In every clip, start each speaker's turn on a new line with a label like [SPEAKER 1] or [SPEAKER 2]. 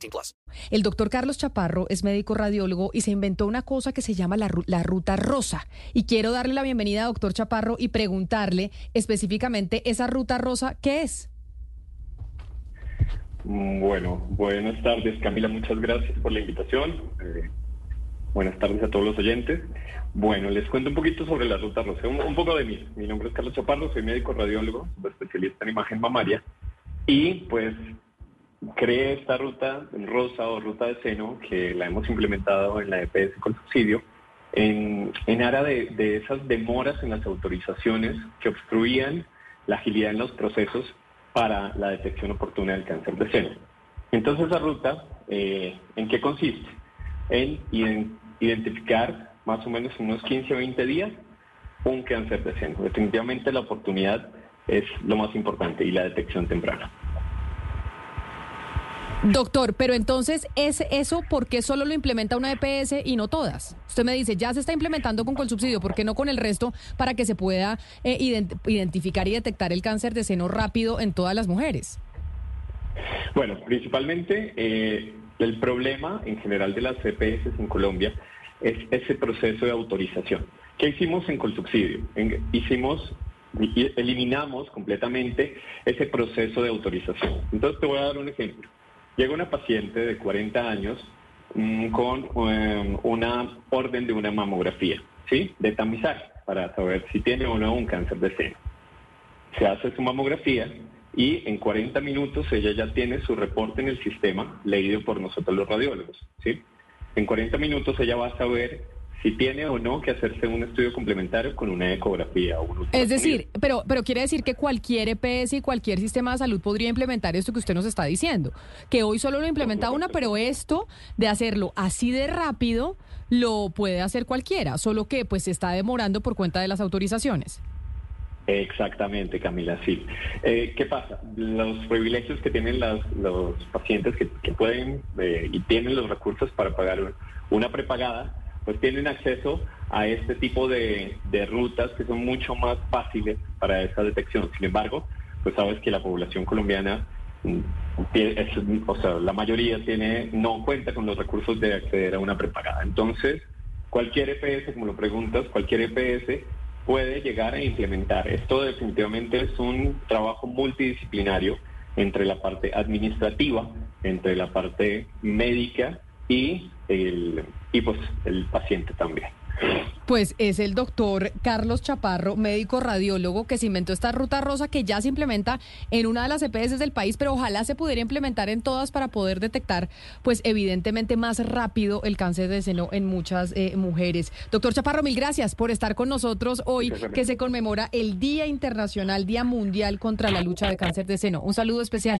[SPEAKER 1] 18 plus.
[SPEAKER 2] El doctor Carlos Chaparro es médico radiólogo y se inventó una cosa que se llama la, ru- la ruta rosa. Y quiero darle la bienvenida a doctor Chaparro y preguntarle específicamente esa ruta rosa, ¿qué es?
[SPEAKER 3] Bueno, buenas tardes Camila, muchas gracias por la invitación. Eh, buenas tardes a todos los oyentes. Bueno, les cuento un poquito sobre la ruta rosa, un, un poco de mí. Mi nombre es Carlos Chaparro, soy médico radiólogo, especialista en imagen mamaria y pues creé esta ruta rosa o ruta de seno que la hemos implementado en la EPS con subsidio en, en aras de, de esas demoras en las autorizaciones que obstruían la agilidad en los procesos para la detección oportuna del cáncer de seno. Entonces, esa ruta, eh, ¿en qué consiste? En iden- identificar más o menos en unos 15 o 20 días un cáncer de seno. Definitivamente la oportunidad es lo más importante y la detección temprana.
[SPEAKER 2] Doctor, pero entonces, ¿es eso por qué solo lo implementa una EPS y no todas? Usted me dice, ya se está implementando con Colsubsidio, ¿por qué no con el resto para que se pueda eh, ident- identificar y detectar el cáncer de seno rápido en todas las mujeres?
[SPEAKER 3] Bueno, principalmente eh, el problema en general de las CPS en Colombia es ese proceso de autorización. ¿Qué hicimos en Colsubsidio? En- hicimos, eliminamos completamente ese proceso de autorización. Entonces te voy a dar un ejemplo. Llega una paciente de 40 años mm, con eh, una orden de una mamografía, ¿sí? De tamizaje, para saber si tiene o no un cáncer de seno se hace su mamografía y en 40 minutos ella ya tiene su reporte en el sistema leído por nosotros los radiólogos. ¿sí? En 40 minutos ella va a saber si tiene o no que hacerse un estudio complementario con una ecografía o un
[SPEAKER 2] Es decir, pero, pero quiere decir que cualquier EPS y cualquier sistema de salud podría implementar esto que usted nos está diciendo. Que hoy solo lo implementa una, pero esto de hacerlo así de rápido lo puede hacer cualquiera, solo que pues se está demorando por cuenta de las autorizaciones.
[SPEAKER 3] Exactamente, Camila, sí. Eh, ¿Qué pasa? Los privilegios que tienen las- los pacientes que, que pueden eh, y tienen los recursos para pagar una prepagada, pues tienen acceso a este tipo de, rutas que son mucho más fáciles para esa detección. Sin embargo, pues sabes que la población colombiana, mm, o sea, la mayoría tiene no cuenta con los recursos de acceder a una prepagada. Entonces, cualquier EPS, como lo preguntas, cualquier EPS puede llegar a implementar. Esto definitivamente es un trabajo multidisciplinario entre la parte administrativa, entre la parte médica y el, y pues el paciente también.
[SPEAKER 2] Pues es el doctor Carlos Chaparro, médico radiólogo, que se inventó esta ruta rosa que ya se implementa en una de las EPS del país, pero ojalá se pudiera implementar en todas para poder detectar, pues evidentemente más rápido el cáncer de seno en muchas eh, mujeres. Doctor Chaparro, mil gracias por estar con nosotros hoy, que se conmemora el Día Internacional, Día Mundial contra la lucha de cáncer de seno. Un saludo especial.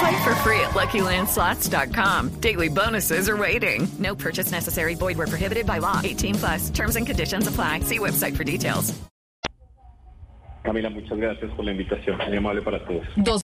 [SPEAKER 4] Play for free at LuckyLandSlots.com. Daily bonuses are waiting. No purchase necessary. Void where prohibited by law. 18 plus. Terms and conditions apply. See website for details.
[SPEAKER 3] Camila, muchas gracias por la invitación. Muy amable para todos.
[SPEAKER 2] Dos